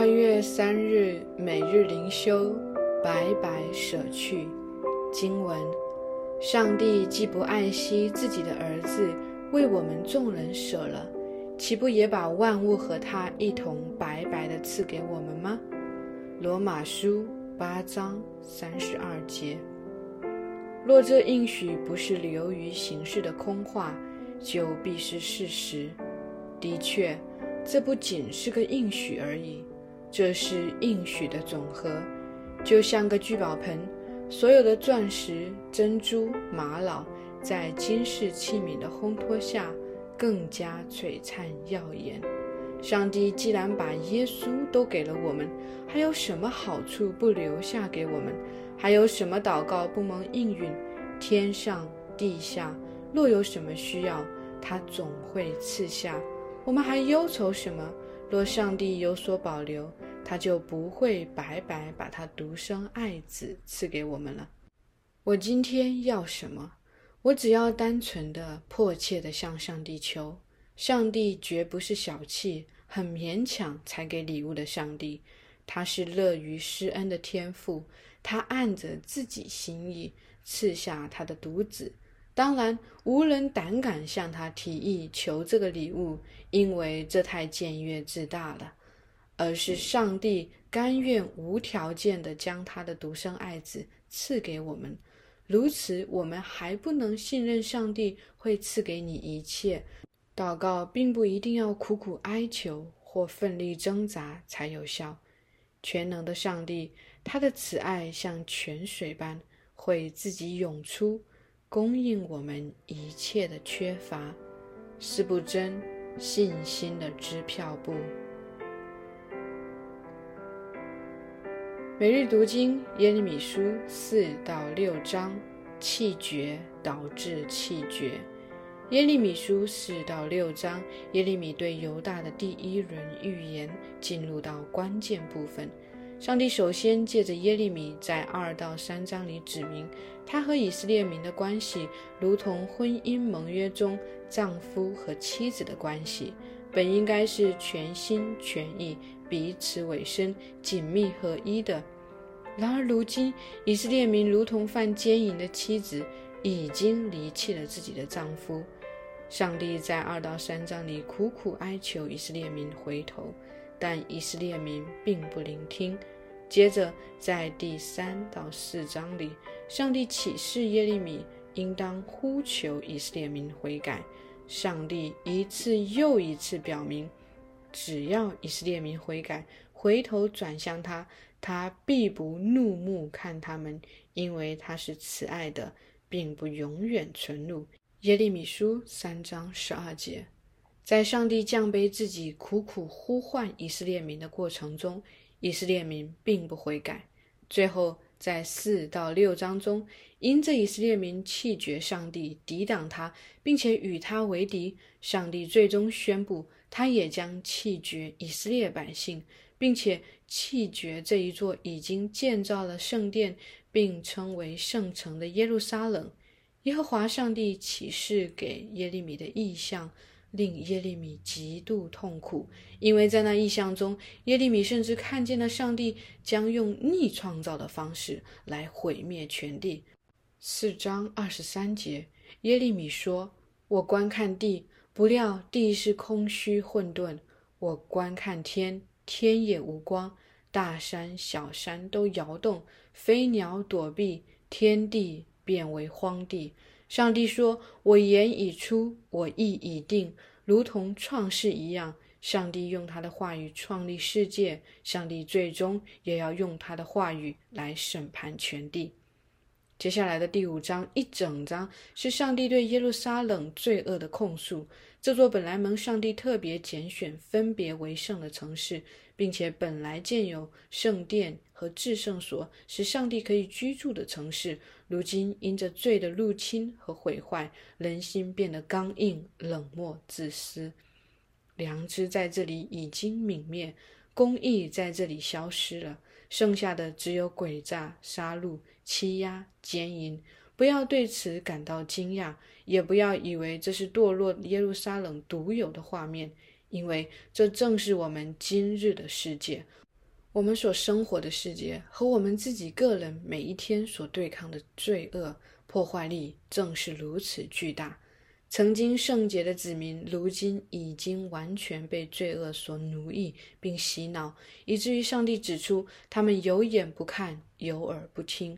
二月三日，每日灵修，白白舍去。经文：上帝既不爱惜自己的儿子，为我们众人舍了，岂不也把万物和他一同白白的赐给我们吗？罗马书八章三十二节。若这应许不是流于形式的空话，就必是事实。的确。这不仅是个应许而已，这是应许的总和，就像个聚宝盆，所有的钻石、珍珠、玛瑙，在金饰器皿的烘托下，更加璀璨耀眼。上帝既然把耶稣都给了我们，还有什么好处不留下给我们？还有什么祷告不蒙应允？天上地下，若有什么需要，他总会赐下。我们还忧愁什么？若上帝有所保留，他就不会白白把他独生爱子赐给我们了。我今天要什么？我只要单纯的、迫切的向上帝求。上帝绝不是小气、很勉强才给礼物的上帝，他是乐于施恩的天父。他按着自己心意赐下他的独子。当然，无人胆敢向他提议求这个礼物，因为这太僭越自大了。而是上帝甘愿无条件地将他的独生爱子赐给我们。如此，我们还不能信任上帝会赐给你一切。祷告并不一定要苦苦哀求或奋力挣扎才有效。全能的上帝，他的慈爱像泉水般会自己涌出。供应我们一切的缺乏，是不真信心的支票部。每日读经耶利米书四到六章，气绝导致气绝。耶利米书四到六章，耶利米对犹大的第一轮预言进入到关键部分。上帝首先借着耶利米在二到三章里指明，他和以色列民的关系如同婚姻盟约中丈夫和妻子的关系，本应该是全心全意、彼此委身、紧密合一的。然而如今，以色列民如同犯奸淫的妻子，已经离弃了自己的丈夫。上帝在二到三章里苦苦哀求以色列民回头。但以色列民并不聆听。接着，在第三到四章里，上帝启示耶利米应当呼求以色列民悔改。上帝一次又一次表明，只要以色列民悔改，回头转向他，他必不怒目看他们，因为他是慈爱的，并不永远存怒。耶利米书三章十二节。在上帝降卑自己、苦苦呼唤以色列民的过程中，以色列民并不悔改。最后，在四到六章中，因着以色列民弃绝上帝、抵挡他，并且与他为敌，上帝最终宣布，他也将弃绝以色列百姓，并且弃绝这一座已经建造了圣殿并称为圣城的耶路撒冷。耶和华上帝启示给耶利米的意象。令耶利米极度痛苦，因为在那异象中，耶利米甚至看见了上帝将用逆创造的方式来毁灭全地。四章二十三节，耶利米说：“我观看地，不料地是空虚混沌；我观看天，天也无光，大山小山都摇动，飞鸟躲避，天地变为荒地。”上帝说：“我言已出，我意已定，如同创世一样。上帝用他的话语创立世界，上帝最终也要用他的话语来审判全地。”接下来的第五章一整章是上帝对耶路撒冷罪恶的控诉。这座本来蒙上帝特别拣选、分别为圣的城市，并且本来建有圣殿和至圣所，使上帝可以居住的城市，如今因着罪的入侵和毁坏，人心变得刚硬、冷漠、自私，良知在这里已经泯灭，公义在这里消失了，剩下的只有诡诈、杀戮、欺压、奸淫。不要对此感到惊讶，也不要以为这是堕落耶路撒冷独有的画面，因为这正是我们今日的世界。我们所生活的世界和我们自己个人每一天所对抗的罪恶破坏力正是如此巨大。曾经圣洁的子民，如今已经完全被罪恶所奴役并洗脑，以至于上帝指出他们有眼不看，有耳不听。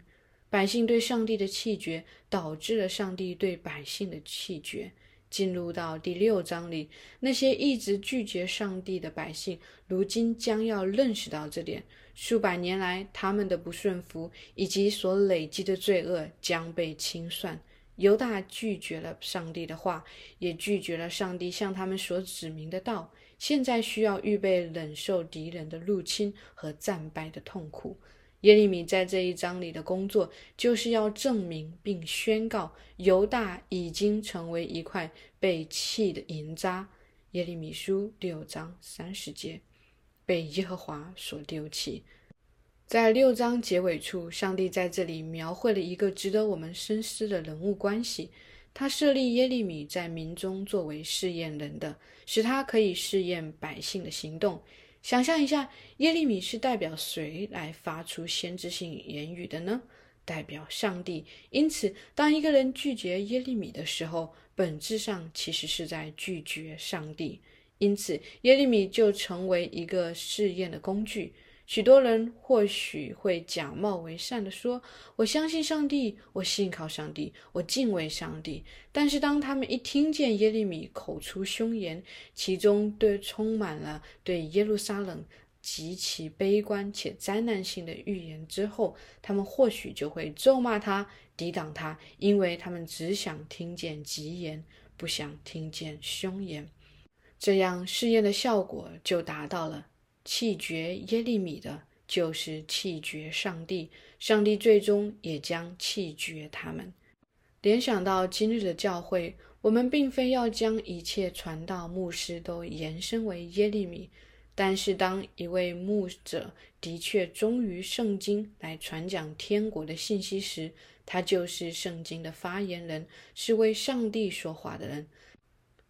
百姓对上帝的弃绝，导致了上帝对百姓的弃绝。进入到第六章里，那些一直拒绝上帝的百姓，如今将要认识到这点。数百年来，他们的不顺服以及所累积的罪恶将被清算。犹大拒绝了上帝的话，也拒绝了上帝向他们所指明的道。现在需要预备忍受敌人的入侵和战败的痛苦。耶利米在这一章里的工作，就是要证明并宣告犹大已经成为一块被弃的银渣。耶利米书六章三十节，被耶和华所丢弃。在六章结尾处，上帝在这里描绘了一个值得我们深思的人物关系。他设立耶利米在民中作为试验人的，使他可以试验百姓的行动。想象一下，耶利米是代表谁来发出先知性言语的呢？代表上帝。因此，当一个人拒绝耶利米的时候，本质上其实是在拒绝上帝。因此，耶利米就成为一个试验的工具。许多人或许会假冒为善的说：“我相信上帝，我信靠上帝，我敬畏上帝。”但是，当他们一听见耶利米口出凶言，其中对充满了对耶路撒冷极其悲观且灾难性的预言之后，他们或许就会咒骂他、抵挡他，因为他们只想听见吉言，不想听见凶言。这样试验的效果就达到了。弃绝耶利米的，就是弃绝上帝，上帝最终也将弃绝他们。联想到今日的教会，我们并非要将一切传道牧师都延伸为耶利米，但是当一位牧者的确忠于圣经来传讲天国的信息时，他就是圣经的发言人，是为上帝说话的人。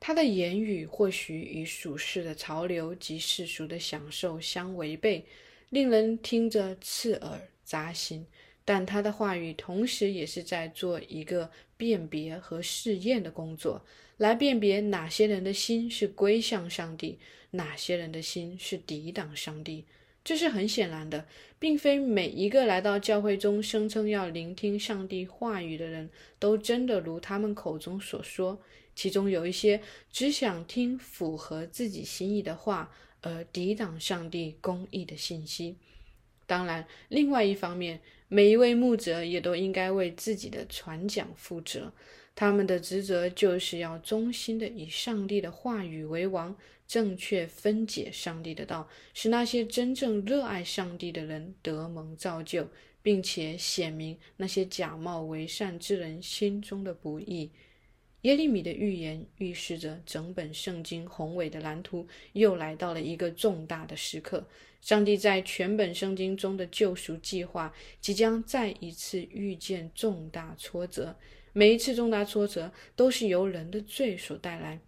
他的言语或许与属世的潮流及世俗的享受相违背，令人听着刺耳扎心。但他的话语同时也是在做一个辨别和试验的工作，来辨别哪些人的心是归向上帝，哪些人的心是抵挡上帝。这是很显然的，并非每一个来到教会中声称要聆听上帝话语的人都真的如他们口中所说。其中有一些只想听符合自己心意的话，而抵挡上帝公义的信息。当然，另外一方面，每一位牧者也都应该为自己的传讲负责。他们的职责就是要忠心的以上帝的话语为王，正确分解上帝的道，使那些真正热爱上帝的人得蒙造就，并且显明那些假冒为善之人心中的不义。耶利米的预言预示着整本圣经宏伟的蓝图又来到了一个重大的时刻。上帝在全本圣经中的救赎计划即将再一次遇见重大挫折，每一次重大挫折都是由人的罪所带来，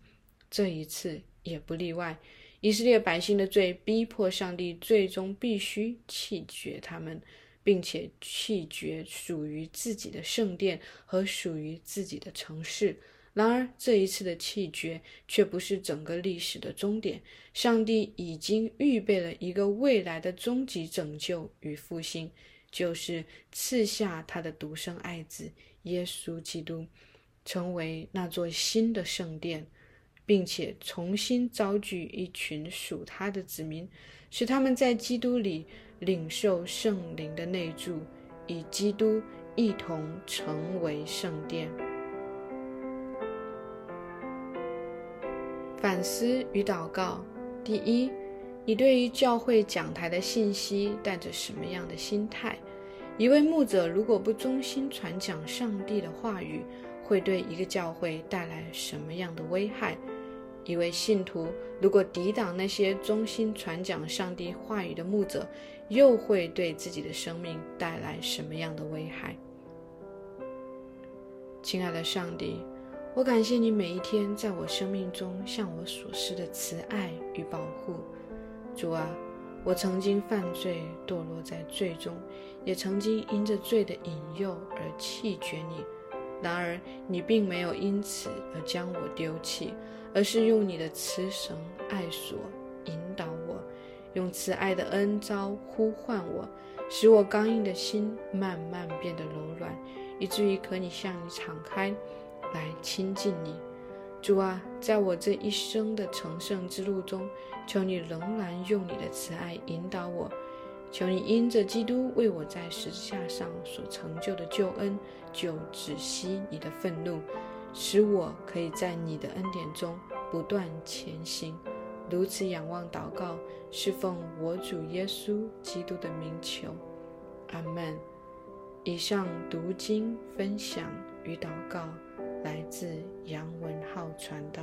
这一次也不例外。以色列百姓的罪逼迫上帝最终必须弃绝他们，并且弃绝属于自己的圣殿和属于自己的城市。然而，这一次的弃绝却不是整个历史的终点。上帝已经预备了一个未来的终极拯救与复兴，就是赐下他的独生爱子耶稣基督，成为那座新的圣殿，并且重新召聚一群属他的子民，使他们在基督里领受圣灵的内住，与基督一同成为圣殿。反思与祷告：第一，你对于教会讲台的信息带着什么样的心态？一位牧者如果不忠心传讲上帝的话语，会对一个教会带来什么样的危害？一位信徒如果抵挡那些忠心传讲上帝话语的牧者，又会对自己的生命带来什么样的危害？亲爱的上帝。我感谢你每一天在我生命中向我所施的慈爱与保护，主啊，我曾经犯罪，堕落在罪中，也曾经因着罪的引诱而弃绝你。然而，你并没有因此而将我丢弃，而是用你的慈绳爱索引导我，用慈爱的恩招呼唤我，使我刚硬的心慢慢变得柔软，以至于可以向你敞开，来亲近你。主啊，在我这一生的成圣之路中，求你仍然用你的慈爱引导我。求你因着基督为我在十字架上所成就的救恩，就止息你的愤怒，使我可以在你的恩典中不断前行。如此仰望祷告，是奉我主耶稣基督的名求，阿门。以上读经分享与祷告来自杨文浩传道。